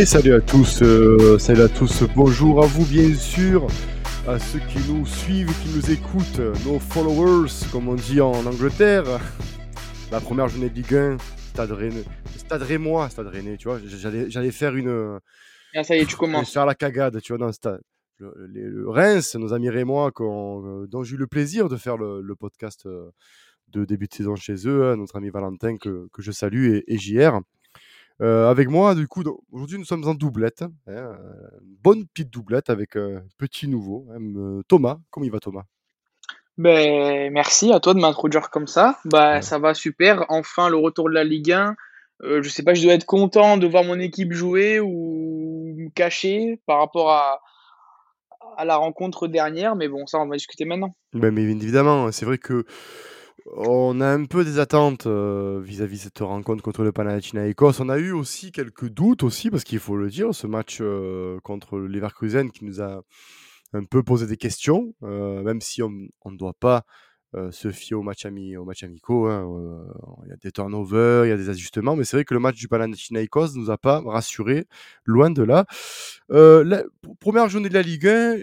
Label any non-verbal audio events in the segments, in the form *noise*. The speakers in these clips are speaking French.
Et salut à tous, euh, salut à tous, bonjour à vous bien sûr, à ceux qui nous suivent, qui nous écoutent, nos followers, comme on dit en Angleterre. La première journée de Ligue 1, Stade Rennais, Stade Rémois, Stade Rennais, tu vois, j'allais, j'allais faire une... Ah, ça y est, tu commences. Faire la cagade, tu vois, dans le stade. Le, le, Reims, nos amis rémois, dont j'ai eu le plaisir de faire le, le podcast euh, de début de saison chez eux, hein, notre ami Valentin que, que je salue et, et JR. Euh, avec moi, du coup, aujourd'hui, nous sommes en doublette. Hein, euh, bonne petite doublette avec un petit nouveau, hein, euh, Thomas. Comment il va, Thomas? Ben, Merci à toi de m'introduire comme ça. Bah, Ça va super. Enfin, le retour de la Ligue 1. Euh, je sais pas, je dois être content de voir mon équipe jouer ou me cacher par rapport à, à la rencontre dernière. Mais bon, ça, on va discuter maintenant. Ben, mais évidemment, c'est vrai que on a un peu des attentes euh, vis-à-vis de cette rencontre contre le Panathinaikos. On a eu aussi quelques doutes aussi, parce qu'il faut le dire, ce match euh, contre le Leverkusen qui nous a un peu posé des questions, euh, même si on ne doit pas se fier au match, ami, au match amicaux. Hein, il y a des turnovers, il y a des ajustements, mais c'est vrai que le match du Panathinaikos nous a pas rassurés, loin de là. la première journée de la Ligue 1,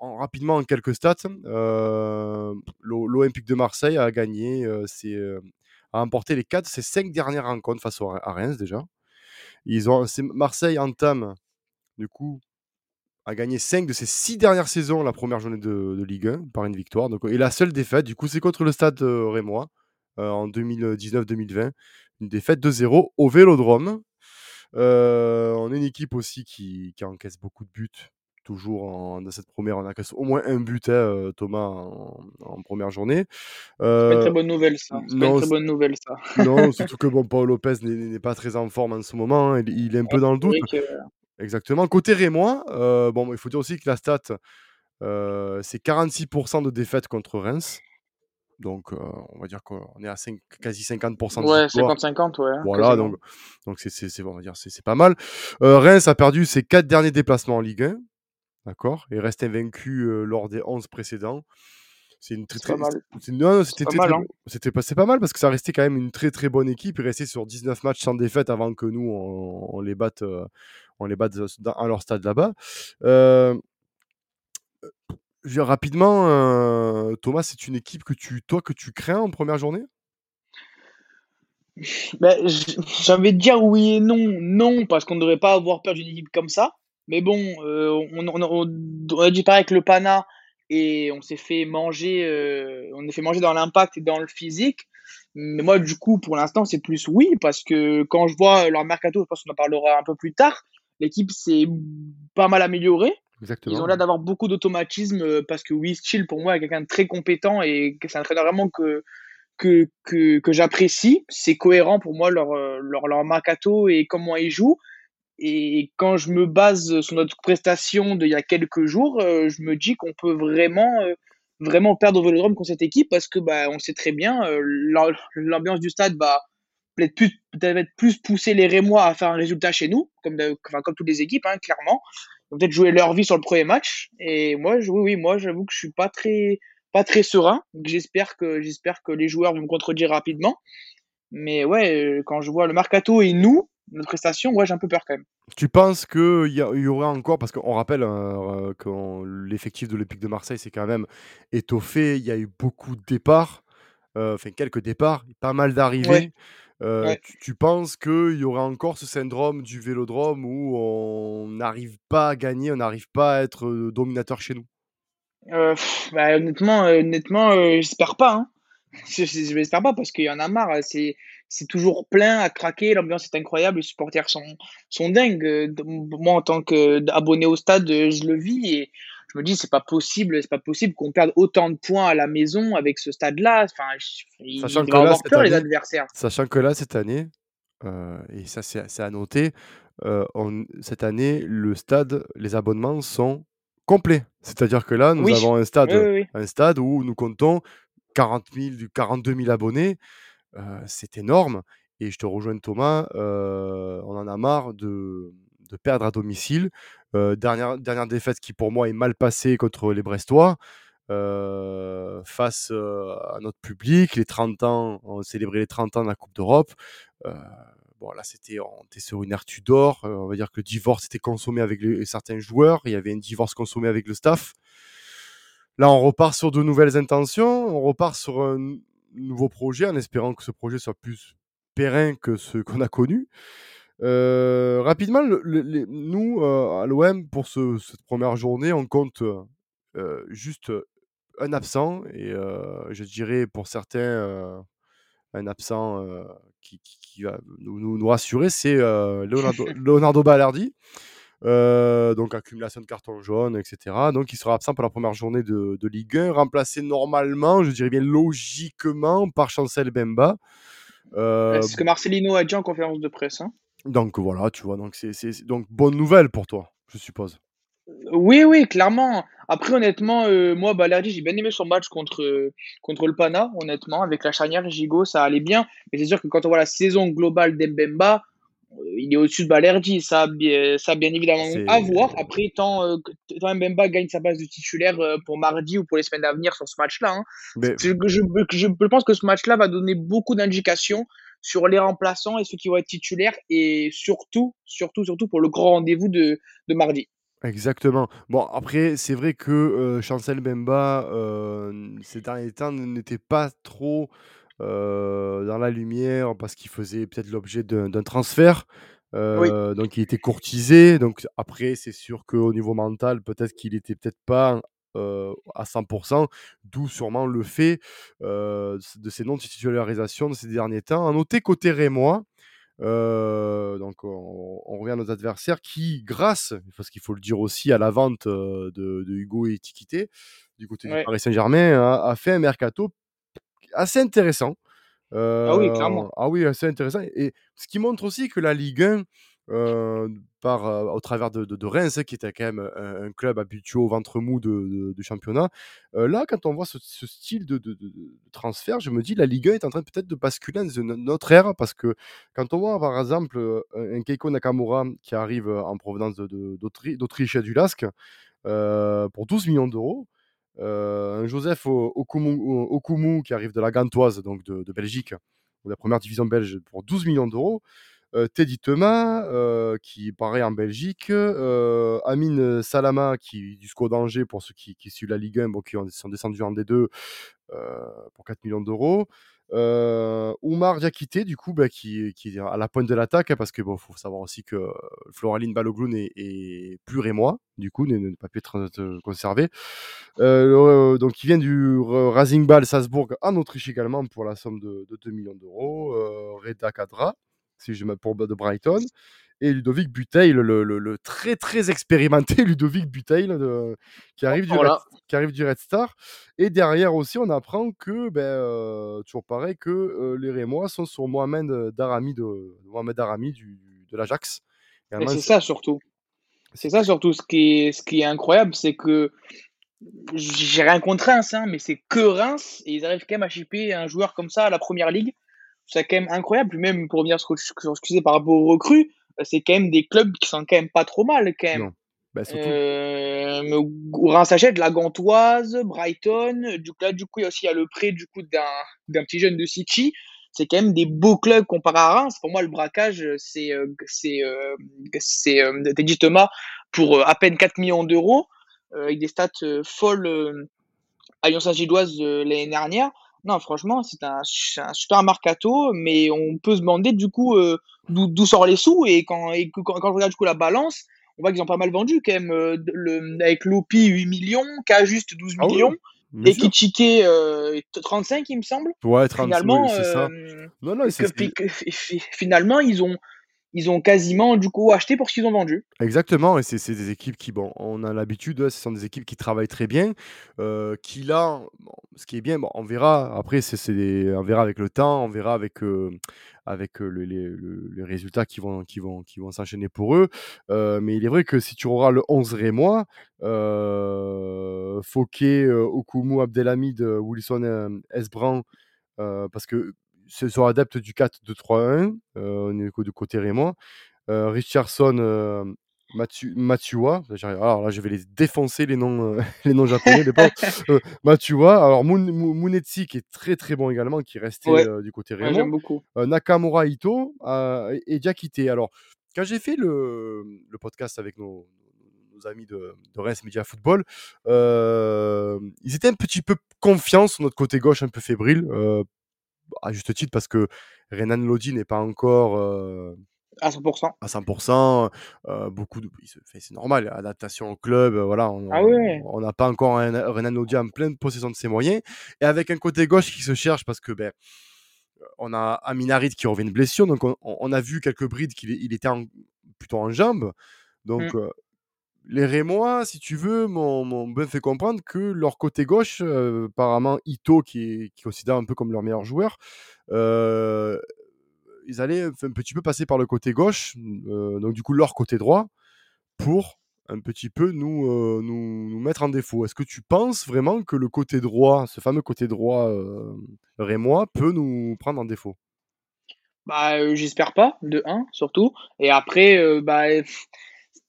rapidement en quelques stats, euh, l'Olympique de Marseille a gagné, euh, euh, a remporté les 4 ses 5 dernières rencontres face à Reims déjà. Ils ont, Marseille entame, du coup, a gagné 5 de ses 6 dernières saisons la première journée de, Ligue 1 par une victoire. Et la seule défaite, du coup, c'est contre le stade rémois en 2019-2020. Une défaite de 0 au Vélodrome. on est une équipe aussi qui encaisse beaucoup de buts toujours en, dans cette première. On a au moins un but, hein, Thomas, en, première journée. Euh, c'est pas une très bonne nouvelle, ça. C'est pas une très bonne nouvelle, ça. non, *laughs* surtout que bon, Paul Lopez n'est pas très en forme en ce moment. Hein, il, est un peu dans le doute. Exactement. Côté Rémois, euh, bon, il faut dire aussi que la stat, euh, c'est 46% de défaites contre Reims. Donc, on va dire qu'on est à 5, quasi 50% de Ouais, 50-50, ouais. Voilà, donc, donc c'est, bon, on va dire, c'est, pas mal. Reims a perdu ses 4 derniers déplacements en Ligue 1. D'accord Et reste invaincu lors des 11 précédents. C'est une très très. Non, c'était pas, mal, hein. c'était pas, pas mal parce que ça restait quand même une très très bonne équipe. Il restait sur 19 matchs sans défaite avant que nous on, les batte, on les batte dans, leur stade là-bas. Euh, rapidement, Thomas, c'est une équipe que tu, toi, que tu crains en première journée? Ben, de dire oui et non. Non, parce qu'on ne devrait pas avoir peur d'une équipe comme ça. Mais bon, euh, on, on, a dit pareil avec le Pana et on s'est fait manger, euh, on est fait manger dans l'impact et dans le physique. Mais moi, du coup, pour l'instant, c'est plus oui, parce que quand je vois leur mercato, je pense qu'on en parlera un peu plus tard, l'équipe s'est pas mal améliorée. Exactement. Ils ont l'air d'avoir beaucoup d'automatisme euh, parce que oui, Chill, pour moi, est quelqu'un de très compétent et c'est un entraîneur vraiment que, que, que, que j'apprécie. C'est cohérent pour moi, leur, leur, leur mercato et comment ils jouent. Et quand je me base sur notre prestation d'il y a quelques jours, euh, je me dis qu'on peut vraiment, euh, vraiment perdre au Vélodrome contre cette équipe parce que bah, on sait très bien, euh, l'ambiance du stade va peut-être plus, peut plus pousser les Rémois à faire un résultat chez nous, comme, enfin, comme toutes les équipes, hein, clairement. Peut-être jouer leur vie sur le premier match. Et moi, oui, oui, moi, j'avoue que je suis pas très, pas très serein. J'espère que, j'espère que les joueurs vont me contredire rapidement. Mais ouais, quand je vois le mercato et nous, notre prestation, ouais, j'ai un peu peur quand même. Tu penses qu'il y, y aurait encore, parce qu'on rappelle hein, que l'effectif de l'Olympique de Marseille s'est quand même étoffé, il y a eu beaucoup de départs, euh, enfin quelques départs, pas mal d'arrivées. Euh, tu, penses qu'il y aurait encore ce syndrome du vélodrome où on n'arrive pas à gagner, on n'arrive pas à être euh, dominateur chez nous? Bah, Honnêtement, honnêtement j'espère pas. Hein. *laughs* Je n'espère pas parce qu'il y en a marre. C'est c'est toujours plein à craquer, l'ambiance est incroyable, les supporters sont, sont dingues. Moi, en tant qu'abonné au stade, je le vis et je me dis, c'est pas possible, c'est pas possible qu'on perde autant de points à la maison avec ce stade-là. Enfin, ils sachant que là, peur, les adversaires. Sachant que là, cette année, euh, et ça, c'est à noter, euh, cette année, le stade, les abonnements sont complets. C'est-à-dire que là, nous avons un stade, un stade où nous comptons 40 000, 42 000 abonnés c'est énorme. Et je te rejoins Thomas, on en a marre de, perdre à domicile. dernière, dernière défaite qui pour moi est mal passée contre les Brestois. face à notre public, les 30 ans, on célébrait les 30 ans de la Coupe d'Europe. bon, là, c'était, on était sur une ère Tudor. on va dire que le divorce était consommé avec certains joueurs. Il y avait un divorce consommé avec le staff. Là, on repart sur de nouvelles intentions. On repart sur un nouveau projet en espérant que ce projet soit plus périn que ce *laughs* qu'on a connu. Euh, rapidement, nous, euh, à l'OM, pour cette première journée, on compte euh, juste un absent. Et je dirais pour certains, un absent qui, va nous, nous, rassurer, c'est Leonardo, *laughs* Leonardo Ballardi. Donc accumulation de cartons jaunes, etc. Donc il sera absent pour la première journée de, de, Ligue 1, remplacé normalement, je dirais bien logiquement, par Chancel Bemba. c'est ce que Marcelino a dit en conférence de presse. Hein. Donc voilà, tu vois, donc c'est donc bonne nouvelle pour toi, je suppose. Oui, oui, clairement. Après, honnêtement, euh, moi, Balerdi, j'ai bien aimé son match contre, contre le Pana, honnêtement, avec la charnière Gigot, ça allait bien. Mais c'est sûr que quand on voit la saison globale d'Embemba, euh, il est au-dessus de Balerdi, ça, ça bien évidemment à voir. Après, tant, euh, tant Mbemba gagne sa base de titulaire pour mardi ou pour les semaines à venir sur ce match-là, hein. je, je, je, pense que ce match-là va donner beaucoup d'indications sur les remplaçants et ceux qui vont être titulaires et surtout, surtout, surtout pour le grand rendez-vous de, de mardi. Exactement. Bon, après, c'est vrai que euh, Chancel Bemba, euh, ces derniers temps, n'était pas trop euh, dans la lumière parce qu'il faisait peut-être l'objet d'un transfert. Donc, il était courtisé. Donc, après, c'est sûr qu'au niveau mental, peut-être qu'il était peut-être pas à 100%, d'où sûrement le fait de ces non-titularisations de ces derniers temps. À noter côté Rémois, donc on, revient à nos adversaires qui, grâce, parce qu'il faut le dire aussi, à la vente de, Hugo et Tiquité, du côté du Paris Saint-Germain, a, fait un mercato assez intéressant. ah oui, clairement. Ah oui, assez intéressant. Et ce qui montre aussi que la Ligue 1 euh, par, euh, au travers de, de, Reims, hein, qui était quand même un, club habitué au ventre mou de, championnat. Euh, là, quand on voit ce, style de, transfert, je me dis la Ligue 1 est en train peut-être de basculer dans notre ère, parce que quand on voit par exemple un Keiko Nakamura qui arrive en provenance d'Autriche et du Lasque pour 12 millions d'euros, un Joseph Okumu, qui arrive de la Gantoise, donc de, Belgique, de la première division belge, pour 12 millions d'euros. Teddy Thomas, qui paraît en Belgique, Amine Salama, qui du SCO d'Angers, pour ceux qui, suivent la Ligue 1, bon, qui sont descendus en D2 pour 4 millions d'euros. Oumar Diakité, du coup, bah, qui, est à la pointe de l'attaque, hein, parce que bon, faut savoir aussi que Floraline Balogun est, plus rémois, du coup, n'est pas pu être conservé. donc, il vient du Racing Ball Salzbourg en Autriche également pour la somme de, de 2 millions d'euros. Reda Kadra, si je pour de Brighton. Et Ludovic Buteil, le, très très expérimenté *laughs* Ludovic Buteil qui, arrive du Red, qui arrive du Red Star. Et derrière aussi, on apprend que, ben, euh, toujours pareil, que euh, les Rémois sont sur Mohamed Darami de, Mohamed Darami du, de l'Ajax. C'est ça surtout. C'est ça surtout. Ce qui est, ce qui est incroyable, c'est que j'ai rien contre Reims, hein, mais c'est que Reims et ils arrivent quand même à chipper un joueur comme ça à la première ligue c'est quand même incroyable. Même pour revenir sur ce que je par rapport aux recrues, euh, c'est quand même des clubs qui sont quand même pas trop mal, quand même. Non. Bah, euh, Reims achète la Gantoise, Brighton, du coup, là, du coup, il y a aussi le prêt du coup d'un petit jeune de City. C'est quand même des beaux clubs comparé à Reims. Pour moi, le braquage, c'est euh, c'est euh, c'est dit Thomas pour à peine 4 millions d'euros avec des stats folles à Lyon Saint-Gilloise l'année dernière. Non, franchement, c'est un, un, super mercato, mais on peut se demander du coup euh, d'où sortent les sous. Et quand, et quand, quand, je regarde du coup la balance, on voit qu'ils ont pas mal vendu quand même. Euh, le, avec Lopi 8 millions, K juste 12 ah millions. et Kichike euh, 35, il me semble. Ouais, 35, finalement, c'est ça. Euh, non, non, finalement, ils ont, ils ont quasiment du coup acheté pour ce qu'ils ont vendu. Exactement, et c'est des équipes qui, bon, on a l'habitude, ce sont des équipes qui travaillent très bien, euh, qui là, ce qui est bien, bon, on verra, après, c'est on verra avec le temps, on verra avec, euh, avec euh, les, résultats qui vont, qui vont, qui vont s'enchaîner pour eux. mais il est vrai que si tu auras le 11 Rémois, Fouquet, Okumu, Abdelhamid, Wilson, Esbran, parce que sont adeptes du 4-2-3-1 euh, du côté Raymond. Euh, Richardson, euh, Matsu Matsua, j'arrive alors là, je vais les défoncer les noms, *laughs* les noms japonais, les. Heu, Matsua, alors Mun Mu Munetsi qui est très, très bon également, qui est resté, Ouais, du côté ouais, j'aime beaucoup. Nakamura Ito, et Diakité. Alors, quand j'ai fait le, le podcast avec nos nos amis de de Reims Media Football, ils étaient un petit peu confiants sur notre côté gauche un peu fébrile, à juste titre parce que Renan Lodi n'est pas encore, À 100 à 100 heu, beaucoup de c'est normal, adaptation au club, voilà, on Ah on ouais! n'a pas encore un Renan Lodi en pleine possession de ses moyens et avec un côté gauche qui se cherche parce que, beh, on a Amin Harit qui revient de blessure, donc on on a vu quelques brides qu'il il était en plutôt en jambes, Mmh. donc les Rémois, si tu veux, m'ont bien fait comprendre que leur côté gauche, heu, apparemment Ito qui est qui est considéré un peu comme leur meilleur joueur, heu, ils allaient un petit peu passer par le côté gauche, heu, donc du coup leur côté droit pour un petit peu nous, heu, nous nous mettre en défaut. Est-ce que tu penses vraiment que le côté droit, ce fameux côté droit, rémois peut nous prendre en défaut? Bah, j'espère pas, de 1 surtout et après, bah,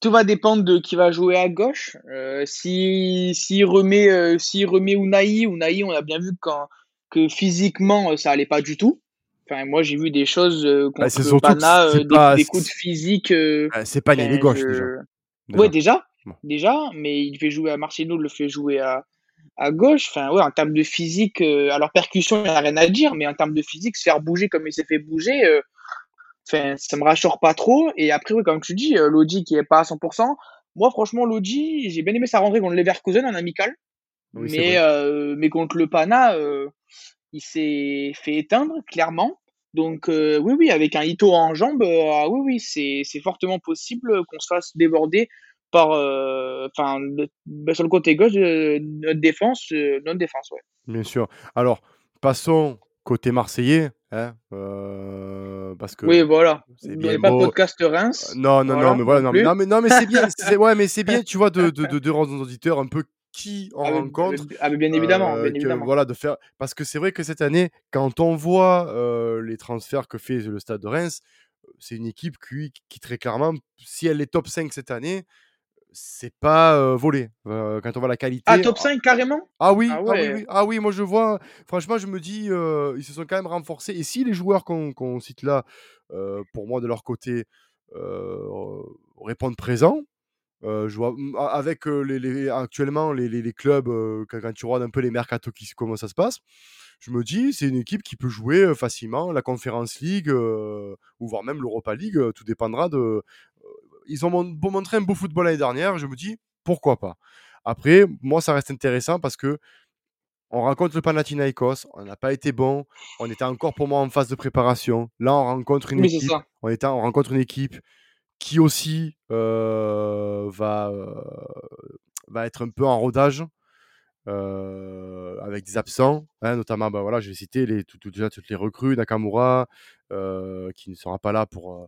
tout va dépendre de qui va jouer à gauche. Heu, si s'il remet, s'il remet Unai, Unai, on a bien vu quand que physiquement, heu, ça allait pas du tout. Enfin, moi, j'ai vu des choses, heu, Bah, contre surtout Pana, des pas des coups de physique, heu, bah, c'est pas enfin gauche déjà, je ouais, déjà. déjà, Bon. déjà, mais il fait jouer à Marcelo le fait jouer à à gauche. Enfin, ouais, en termes de physique, alors percussion, il y a rien à dire, mais en termes de physique, se faire bouger comme il s'est fait bouger, enfin, ça me rassure pas trop et après, oui, comme tu dis, heu, Lodi qui est pas à 100 Moi, franchement, Lodi, j'ai bien aimé sa rentrée contre Leverkusen en amical, Oui, mais heu, mais contre le Pana, heu, il s'est fait éteindre clairement. Donc oui, oui, avec un Ito en jambes, heu, ah oui, oui, c'est fortement possible, qu'on se fasse déborder par, enfin, bah, sur le côté gauche de notre défense, notre défense, ouais. Bien sûr. Alors, passons côté marseillais, hein, heu, parce que Oui, voilà. bien n'est pas beau podcast Reims, non, non, non, voilà, mais voilà, non non, mais non, mais non, mais c'est bien, *laughs* c'est ouais, mais c'est bien, tu vois, de de de de rendre nos auditeurs un peu qui on Ah rencontre, ah beh, bien évidemment, heu, bien que évidemment. voilà, de faire parce que c'est vrai que cette année, quand on voit, les transferts que fait le Stade de Reims, c'est une équipe qui qui très clairement, si elle est top 5 cette année, c'est pas, volé. Quand on voit la Ah, qualité top 5 carrément? ah oui, Ah ah oui, oui, ah oui, moi je vois franchement, je me dis, ils se sont quand même renforcés et si les joueurs qu'on cite là, pour moi de leur côté, répondent présent, heu, je vois avec, les les actuellement les clubs, quand quand tu regardes un peu les mercatos qui comment ça se passe, je me dis: «C'est une équipe qui peut jouer, facilement la Conference League, ou voire même l'Europa League», tout dépendra de, ils ont montré un beau football l'année dernière, je me dis: «Pourquoi pas?» après, moi ça reste intéressant parce que on rencontre le Panathinaikos, on n'a pas été bon, on était encore pour moi en phase de préparation. Là, on rencontre une Oui, équipe, on on rencontre une équipe qui aussi, heu, va, heu, va être un peu en rodage, heu, avec des absents, hein, notamment, bah, voilà, je vais citer les tout toutes les recrues, Nakamura, qui ne sera pas là pour,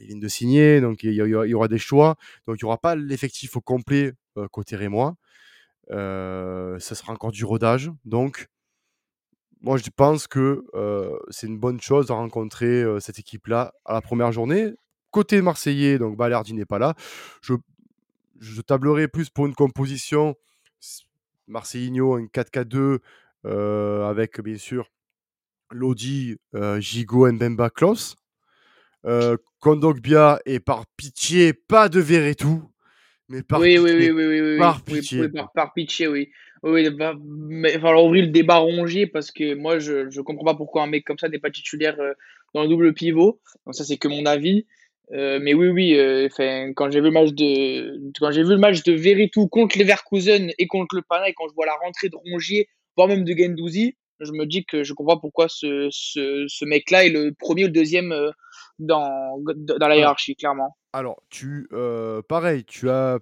il vient de signer, donc il y aura des choix, donc il y aura pas l'effectif au complet, heu, côté rémois. Ça sera encore du rodage, donc moi, je pense que, heu, c'est une bonne chose de rencontrer, heu, cette équipe-là à la première journée. Côté marseillais, donc Balerdi n'est pas là. Je tablerai plus pour une composition s Marcelinho, un 4-4-2, heu, avec bien sûr Lodi, Gigot, Mbemba. Heu, Kondogbia et par pitié, pas de Verretou, mais par Oui, oui, oui, pitié, oui, oui, oui, oui, par oui, oui, pitié. par par pitié, oui. Oui, il va falloir ouvrir le débat Rongier parce que moi je je comprends pas pourquoi un mec comme ça n'est pas titulaire, heu, dans le double pivot. Donc ça, c'est que mon avis. Heu, mais oui, oui, enfin, quand j'ai vu le match de quand j'ai vu le match de Veretout contre Leverkusen et contre le Pana et quand je vois la rentrée de Rongier, voire même de Guendouzi, je me dis que je comprends pourquoi ce ce ce mec-là est le premier ou le 2e, heu, dans dans la hiérarchie, clairement. alors tu, heu, pareil, tu as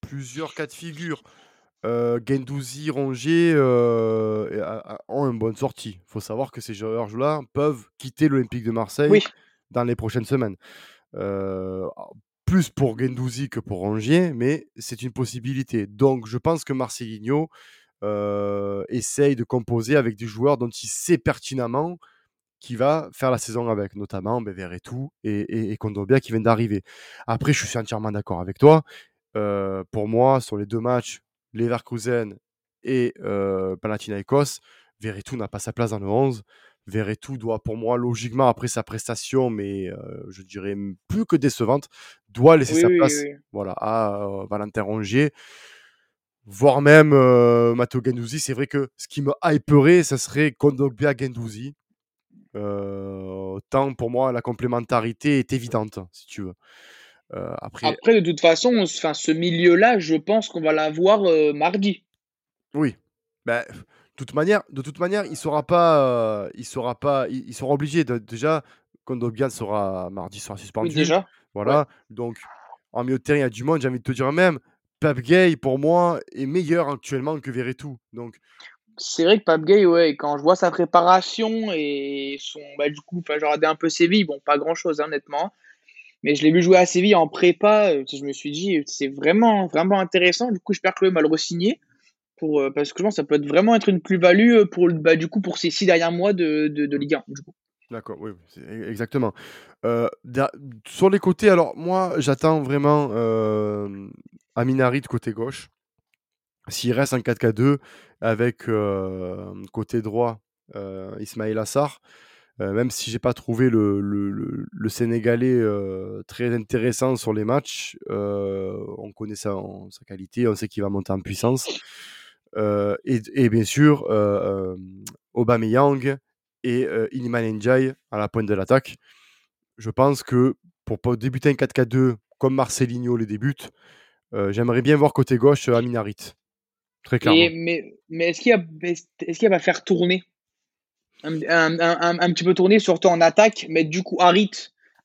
plusieurs cas de figure. Heu, Guendouzi, Rongier, ont une bonne sortie. Il Faut savoir que ces joueurs-là peuvent quitter l'Olympique de Marseille Oui, dans les prochaines semaines. Plus pour Guendouzi que pour Rongier, mais c'est une possibilité. Donc je pense que Marcelinho, heu, essaye de composer avec des joueurs dont il sait pertinemment qui va faire la saison avec, notamment ben, Verretou et, et, et Kondobia qui viennent d'arriver. Après, je suis entièrement d'accord avec toi. Euh, pour moi, sur les deux matchs, Leverkusen et euh, Panathinaikos, Verretou n'a pas sa place dans le 11. Verretou doit, pour moi, logiquement, après sa prestation, mais euh, je dirais plus que décevante, doit laisser Oui, sa oui, place oui. voilà, à euh, Valentin Rongier, voire même euh, Matteo Gendouzi. C'est vrai que ce qui me hyperait, ça serait Kondogbia Gendouzi. Euh, tant pour moi, la complémentarité est évidente, si tu veux. Euh, après, Après, de toute façon, enfin, ce milieu-là, je pense qu'on va l'avoir euh, mardi. oui. Ben, de toute manière, de toute manière, il sera pas, euh, il sera pas, il, il sera obligé de, déjà. Kondogbia sera mardi sera Oui, suspendu. déjà. Ouais. Voilà. Donc, en milieu de terrain, il y a du monde. J'ai envie de te dire même, Pape Gay, pour moi, est meilleur actuellement que Verretou. Donc, C'est vrai que Pape Gay, ouais, quand je vois sa préparation et son. Bah, du coup, j'ai regardé un peu Séville, bon, pas grand-chose, hein, honnêtement. Mais je l'ai vu jouer à Séville en prépa. euh, Je me suis dit, c'est vraiment, vraiment intéressant. Du coup, j'espère que le re-signer. Pour, euh, parce que je pense que ça peut être vraiment être une plus-value euh, pour, bah, du coup, pour ces six derniers mois de, de, de Ligue 1. Du coup. d'accord, oui, e- exactement. Euh, sur les côtés, alors moi, j'attends vraiment euh, Aminari de côté gauche. S'il reste en 4K2 avec euh, côté droit euh, Ismail Assar, euh, même si j'ai pas trouvé le, le- le- le Sénégalais très intéressant sur les matchs, on connaît sa, sa qualité, on sait qu'il va monter en puissance. Et, et bien sûr, euh, euh, Aubameyang et Iliman Ndiaye à la pointe de l'attaque. Je pense que pour débuter un 4K2 comme Marcelinho les débute, j'aimerais bien voir côté gauche euh, Amin Harit. Très clairement. Et, mais mais est-ce qu'il y a, est-ce qu'il va faire tourner? Un, un, un, un petit peu tourner, surtout en attaque, mettre du coup Harit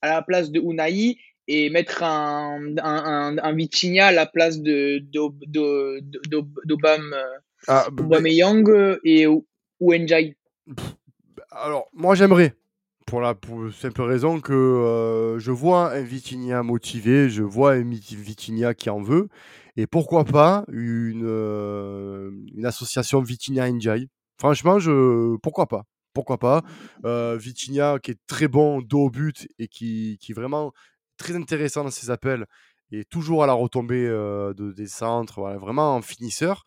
à la place de Unai et mettre un, un, Vitinha à la place de d'Obam euh, Ah, b- b- Aubameyang euh, et ou pff, alors, moi j'aimerais. Pour la simple raison que euh, je vois un Vitinha motivé, je vois un Vitinha qui en veut. Et pourquoi pas une, euh, une association Vitinha-Ndiaye Franchement, je, pourquoi pas Pourquoi pas euh, Vitinha qui est très bon dos au but et qui, qui est vraiment très intéressant dans ses appels et toujours à la retombée euh, de, des centres, vraiment un finisseur.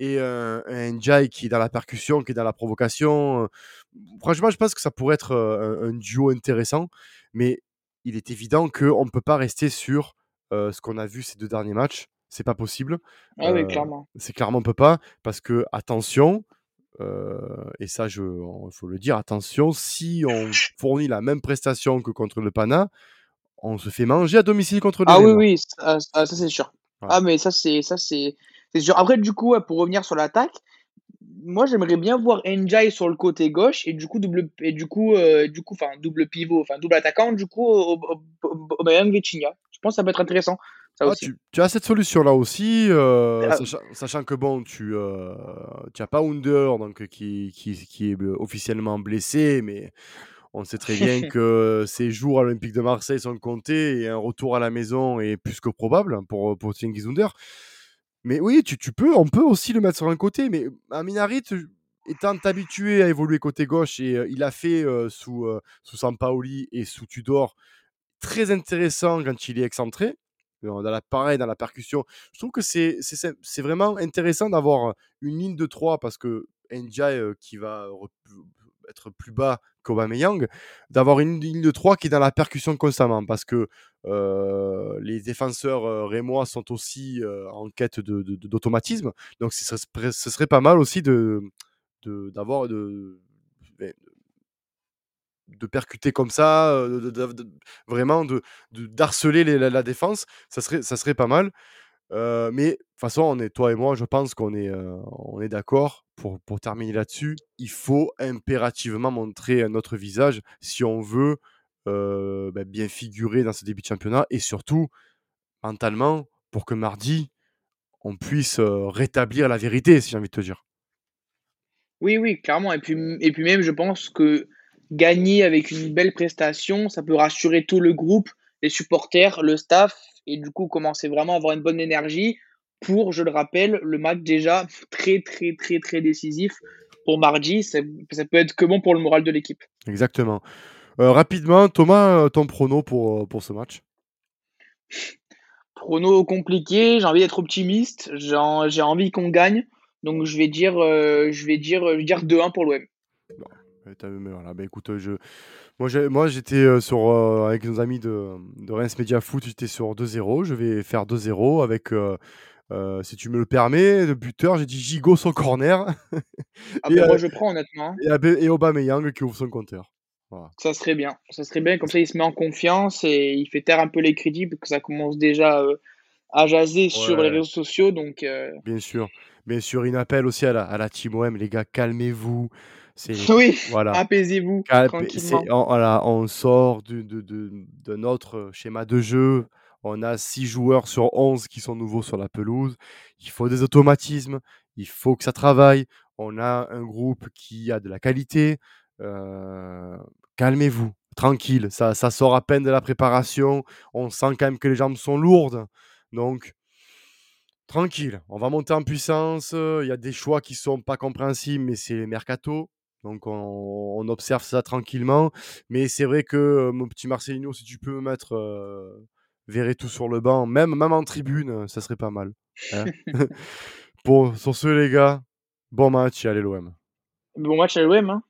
Et euh, un Ndiaye qui est dans la percussion, qui est dans la provocation. Franchement, je pense que ça pourrait être un, un duo intéressant, mais il est évident qu'on ne peut pas rester sur euh, ce qu'on a vu ces deux derniers matchs. C'est pas possible. Ah oui, clairement. c'est clairement on peut pas parce que attention, euh, et ça il faut le dire, attention, si on fournit la même prestation que contre le Pana, on se fait manger à domicile contre les Ah oui, oui, ça, c'est sûr. Ah mais ça c'est sûr. Après du coup pour revenir sur l'attaque, moi j'aimerais bien voir Ndiaye sur le côté gauche et du coup double et du coup euh, du coup enfin double pivot, enfin double attaquant du coup au- Vitinha. Je pense que ça peut être intéressant ça Ah, aussi. tu, tu as cette solution-là aussi, euh, Ah, sachant, sachant que bon, tu euh, tu as pas Under donc, qui, qui, qui est euh, officiellement blessé, mais on sait très bien *laughs* que ses jours à l'Olympique de Marseille sont comptés et un retour à la maison est plus que probable pour, pour Under. Mais oui, tu, tu peux, on peut aussi le mettre sur un côté, mais Aminarit, étant habitué à évoluer côté gauche, et euh, il a fait euh, sous, euh, sous Sampaoli et sous Tudor, très intéressant quand il est excentré, euh, dans la, pareil, dans la percussion. Je trouve que c'est vraiment intéressant d'avoir une ligne de 3 parce que Ndiaye, euh, qui va être plus bas qu'Aubameyang, d'avoir une ligne de 3 qui est dans la percussion constamment parce que euh, les défenseurs euh, rémois sont aussi euh, en quête d'automatisme. Donc ce serait, pas mal aussi de d'avoir de, ben, de percuter comme ça, euh, vraiment de d'harceler la, défense, ça serait, ça serait pas mal. Mais de toute façon, on est, toi et moi, je pense qu'on est, on est d'accord pour, terminer là-dessus. Il faut impérativement montrer notre visage si on veut ben, bien figurer dans ce début de championnat et surtout mentalement pour que mardi, on puisse rétablir la vérité, si j'ai envie de te dire. Oui, oui, clairement. Et puis, et puis même, je pense que gagner avec une belle prestation, ça peut rassurer tout le groupe, les supporters, le staff, et du coup commencer vraiment à avoir une bonne énergie pour, je le rappelle, le match déjà très, très, très, très décisif pour mardi, ça ça peut être que bon pour le moral de l'équipe. Exactement. Heu, rapidement, Thomas, heu, ton prono pour, heu, pour ce match? Prono compliqué, j'ai envie d'être optimiste, j'ai en j'ai envie qu'on gagne, donc je vais dire, heu, je vais dire, heu, je vais dire 2-1 pour l'OM. Voilà, bah, écoute, je moi j'ai moi j'étais, sur, avec nos amis de de Reims Media Foot, j'étais sur 2-0. Je vais faire 2-0 avec, heu, si tu me le permets, le buteur, j'ai dit Gigot son corner Ah *laughs* et ben, moi heu je prends honnêtement. et Abe et Aubameyang qui ouvre son compteur. Voilà. Ça serait bien, ça serait bien comme ça il se met en confiance et il fait taire un peu les critiques parce que ça commence déjà, heu, à jaser sur les réseaux sociaux donc Bien sûr, bien sûr, une appel aussi à la à la team OM: «Les gars, calmez-vous». *laughs* Oui, voilà, apaisez-vous tranquillement. on voilà, on sort de de de de notre schéma de jeu. On a 6 joueurs sur 11 qui sont nouveaux sur la pelouse. Il faut des automatismes, il faut que ça travaille. On a un groupe qui a de la qualité, heu, calmez-vous, tranquille, ça sort à peine de la préparation. On sent quand même que les jambes sont lourdes, donc Tranquille, on va monter en puissance, il y a des choix qui sont pas compréhensibles, mais c'est les mercato, donc on observe ça tranquillement. Mais c'est vrai que, heu, mon petit Marcelinho, si tu peux me mettre, heu, Verretou sur le banc, même en tribune, ça serait pas mal, hein. *laughs* Bon, sur ce les gars, bon match allez l'OM. Bon match à l'OM, hein.